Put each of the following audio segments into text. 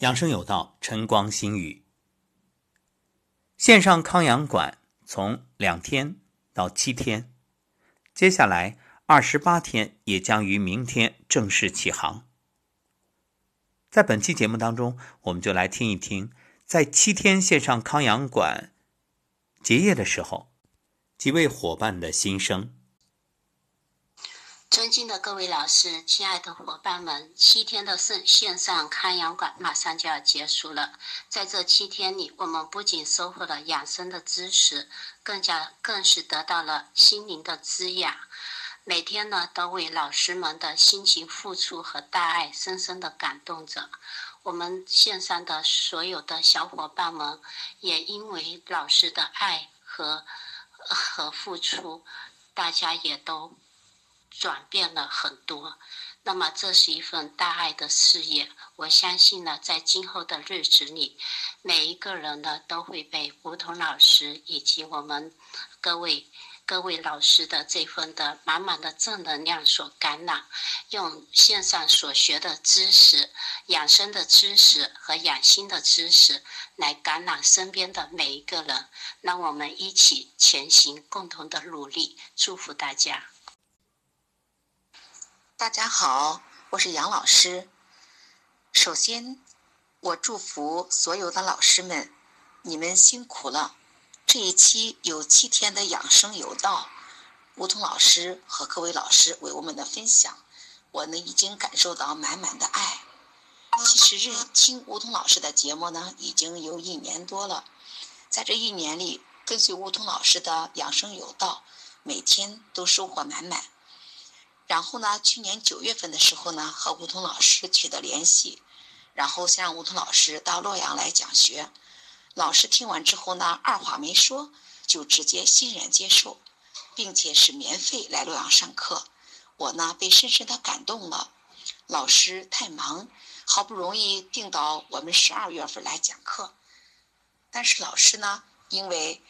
养生有道，晨光心语。线上康养馆从两天到七天，接下来二十八天也将于明天正式起航。在本期节目当中，我们就来听一听，在七天线上康养馆结业的时候，几位伙伴的心声。尊敬的各位老师，亲爱的伙伴们，七天的线线上康养馆马上就要结束了。在这七天里，我们不仅收获了养生的知识，更加更是得到了心灵的滋养。每天呢，都为老师们的辛勤付出和大爱深深的感动着。我们线上的所有的小伙伴们，也因为老师的爱和和付出，大家也都。转变了很多，那么这是一份大爱的事业。我相信呢，在今后的日子里，每一个人呢都会被梧桐老师以及我们各位各位老师的这份的满满的正能量所感染，用线上所学的知识、养生的知识和养心的知识来感染身边的每一个人。让我们一起前行，共同的努力，祝福大家。大家好，我是杨老师。首先，我祝福所有的老师们，你们辛苦了。这一期有七天的养生有道，梧桐老师和各位老师为我们的分享，我呢已经感受到满满的爱。其实认听梧桐老师的节目呢，已经有一年多了。在这一年里，跟随梧桐老师的养生有道，每天都收获满满。然后呢，去年九月份的时候呢，和梧桐老师取得联系，然后想让梧桐老师到洛阳来讲学。老师听完之后呢，二话没说，就直接欣然接受，并且是免费来洛阳上课。我呢，被深深的感动了。老师太忙，好不容易定到我们十二月份来讲课，但是老师呢，因为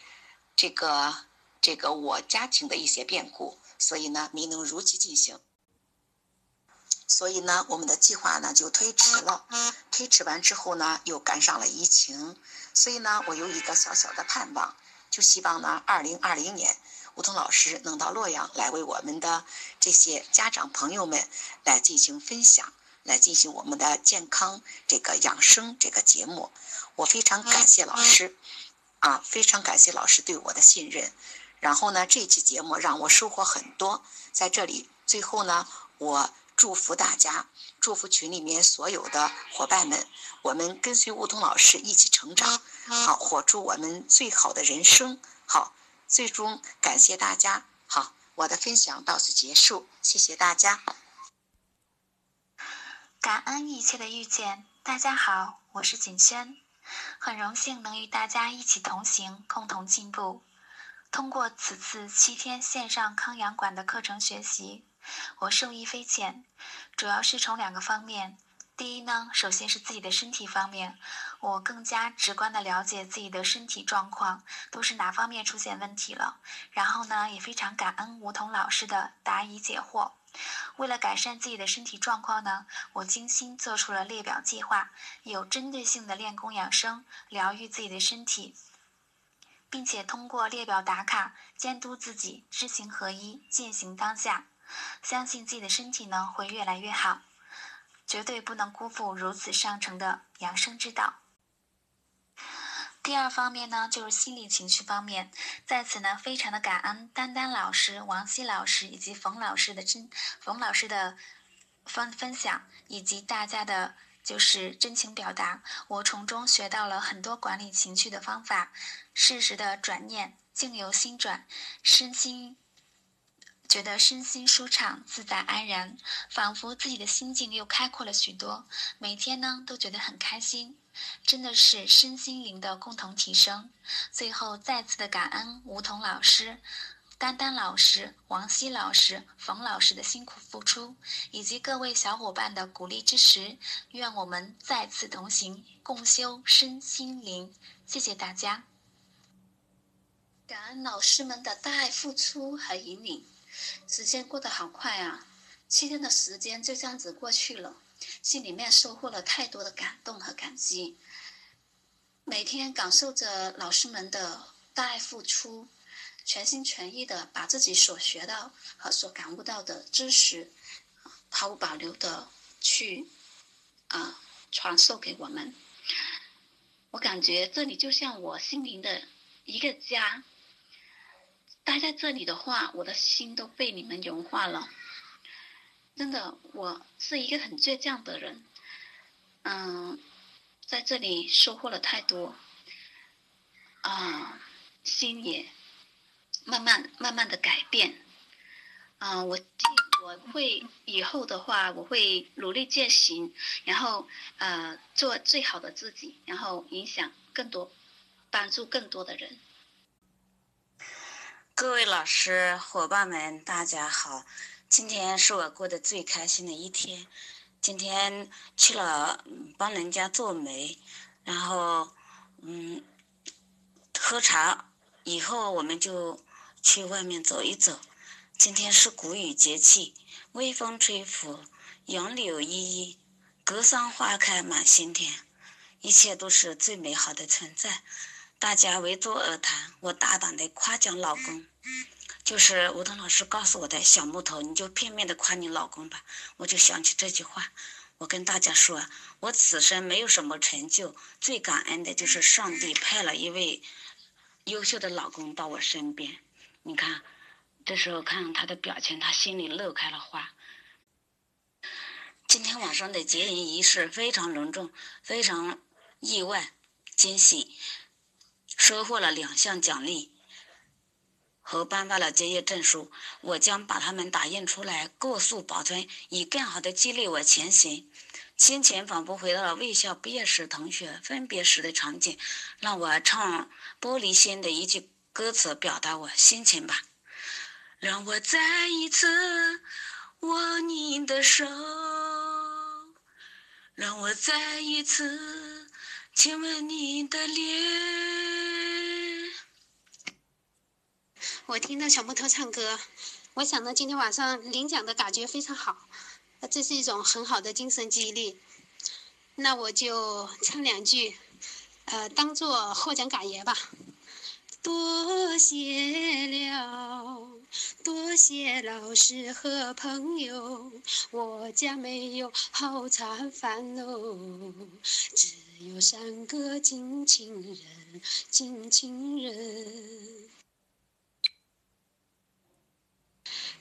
这个这个我家庭的一些变故。所以呢，没能如期进行。所以呢，我们的计划呢就推迟了。推迟完之后呢，又赶上了疫情。所以呢，我有一个小小的盼望，就希望呢，二零二零年，梧桐老师能到洛阳来为我们的这些家长朋友们来进行分享，来进行我们的健康这个养生这个节目。我非常感谢老师，啊，非常感谢老师对我的信任。然后呢，这期节目让我收获很多。在这里，最后呢，我祝福大家，祝福群里面所有的伙伴们，我们跟随梧桐老师一起成长，好，活出我们最好的人生。好，最终感谢大家。好，我的分享到此结束，谢谢大家。感恩一切的遇见，大家好，我是景轩，很荣幸能与大家一起同行，共同进步。通过此次七天线上康养馆的课程学习，我受益匪浅，主要是从两个方面。第一呢，首先是自己的身体方面，我更加直观的了解自己的身体状况都是哪方面出现问题了。然后呢，也非常感恩梧桐老师的答疑解惑。为了改善自己的身体状况呢，我精心做出了列表计划，有针对性的练功养生，疗愈自己的身体。并且通过列表打卡监督自己，知行合一，践行当下，相信自己的身体呢会越来越好，绝对不能辜负如此上乘的养生之道。第二方面呢，就是心理情绪方面，在此呢非常的感恩丹丹老师、王希老师以及冯老师的真冯老师的分分享，以及大家的。就是真情表达，我从中学到了很多管理情绪的方法，适时的转念，境由心转，身心觉得身心舒畅、自在安然，仿佛自己的心境又开阔了许多，每天呢都觉得很开心，真的是身心灵的共同提升。最后再次的感恩梧桐老师。丹丹老师、王希老师、冯老师的辛苦付出，以及各位小伙伴的鼓励支持，愿我们再次同行，共修身心灵。谢谢大家！感恩老师们的大爱付出和引领，时间过得好快啊！七天的时间就这样子过去了，心里面收获了太多的感动和感激。每天感受着老师们的大爱付出，全心全意的把自己所学到和所感悟到的知识，毫无保留的去啊传授给我们。我感觉这里就像我心灵的一个家。待在这里的话，我的心都被你们融化了。真的，我是一个很倔强的人，嗯，在这里收获了太多，啊，心也慢慢慢慢的改变。啊，我我会以后的话，我会努力践行，然后呃，做最好的自己，然后影响更多，帮助更多的人。各位老师、伙伴们，大家好！今天是我过得最开心的一天。今天去了帮人家做媒，然后嗯，喝茶以后，我们就去外面走一走。今天是谷雨节气，微风吹拂，杨柳依依，格桑花开满心田，一切都是最美好的存在。大家围坐而谈，我大胆的夸奖老公，就是吴桐老师告诉我的小木头，你就片面的夸你老公吧。我就想起这句话，我跟大家说，我此生没有什么成就，最感恩的就是上帝派了一位优秀的老公到我身边。你看，这时候看他的表情，他心里乐开了花。今天晚上的结营仪式非常隆重，非常意外惊喜。收获了两项奖励和颁发了结业证书，我将把它们打印出来，过速保存，以更好的激励我前行。心情仿佛回到了卫校毕业时同学分别时的场景，让我唱《玻璃心》的一句歌词表达我心情吧。让我再一次握你的手，让我再一次亲吻你的脸。我听到小木头唱歌，我想到今天晚上领奖的感觉非常好，这是一种很好的精神激励。那我就唱两句，呃，当做获奖感言吧。多谢了，多谢老师和朋友，我家没有好茶饭哦，只有三个近亲人，近亲人。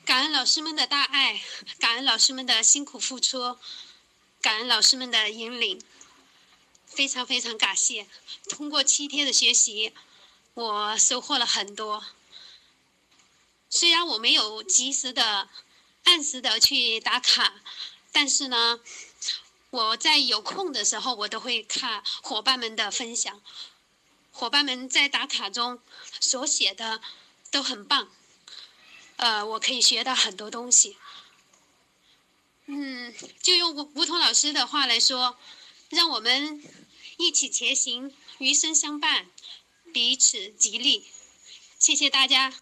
感恩老师们的大爱，感恩老师们的辛苦付出，感恩老师们的引领，非常非常感谢。通过七天的学习，我收获了很多。虽然我没有及时的、按时的去打卡，但是呢，我在有空的时候，我都会看伙伴们的分享。伙伴们在打卡中所写的都很棒。呃，我可以学到很多东西。嗯，就用吴吴桐老师的话来说，让我们一起前行，余生相伴，彼此激励。谢谢大家。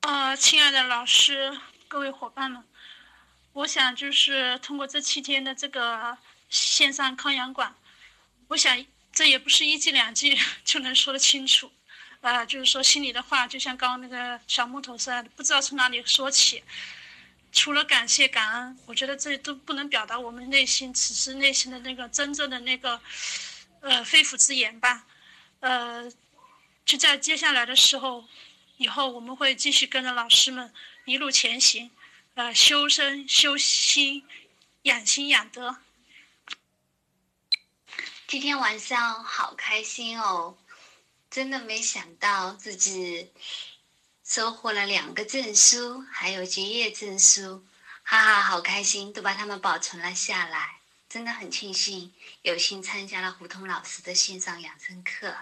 啊，亲爱的老师，各位伙伴们，我想就是通过这七天的这个线上康养馆，我想这也不是一句两句 就能说得清楚。啊，就是说心里的话，就像刚刚那个小木头似的，不知道从哪里说起。除了感谢、感恩，我觉得这都不能表达我们内心此时内心的那个真正的那个，呃，肺腑之言吧。呃，就在接下来的时候，以后我们会继续跟着老师们一路前行，呃，修身、修心、养心、养德。今天晚上好开心哦！真的没想到自己收获了两个证书，还有结业证书，哈哈，好开心，都把它们保存了下来。真的很庆幸有幸参加了胡同老师的线上养生课。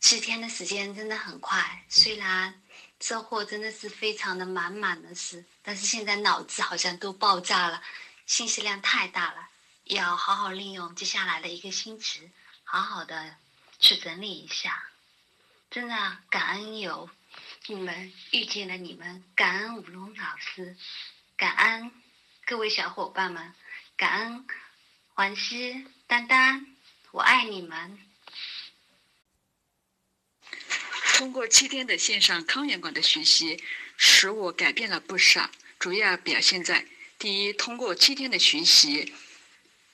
七天的时间真的很快，虽然收获真的是非常的满满的是，但是现在脑子好像都爆炸了，信息量太大了，要好好利用接下来的一个星期，好好的。去整理一下，真的感恩有你们遇见了你们，感恩舞龙老师，感恩各位小伙伴们，感恩黄西、丹丹，我爱你们。通过七天的线上康养馆的学习，使我改变了不少。主要表现在：第一，通过七天的学习，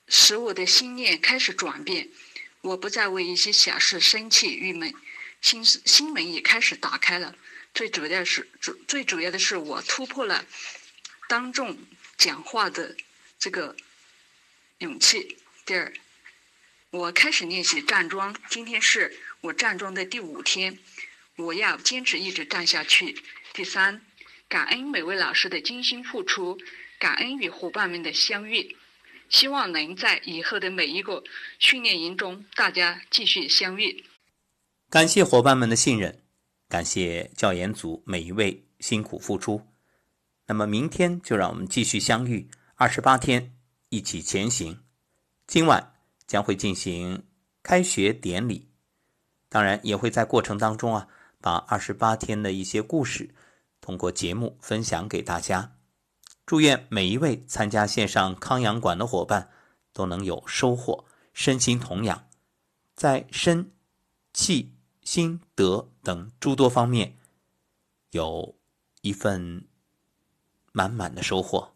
使我的心念开始转变，我不再为一些小事生气郁闷，心心门也开始打开了。最主要是主最主要的是，我突破了当众讲话的这个勇气。第二，我开始练习站桩，今天是我站桩的第五天。我要坚持一直站下去。第三，感恩每位老师的精心付出，感恩与伙伴们的相遇，希望能在以后的每一个训练营中，大家继续相遇。感谢伙伴们的信任，感谢教研组每一位辛苦付出。那么明天就让我们继续相遇，二十八天一起前行。今晚将会进行开学典礼，当然也会在过程当中啊。把二十八天的一些故事通过节目分享给大家。祝愿每一位参加线上康养馆的伙伴都能有收获，身心同养，在身、气、心、德等诸多方面有一份满满的收获。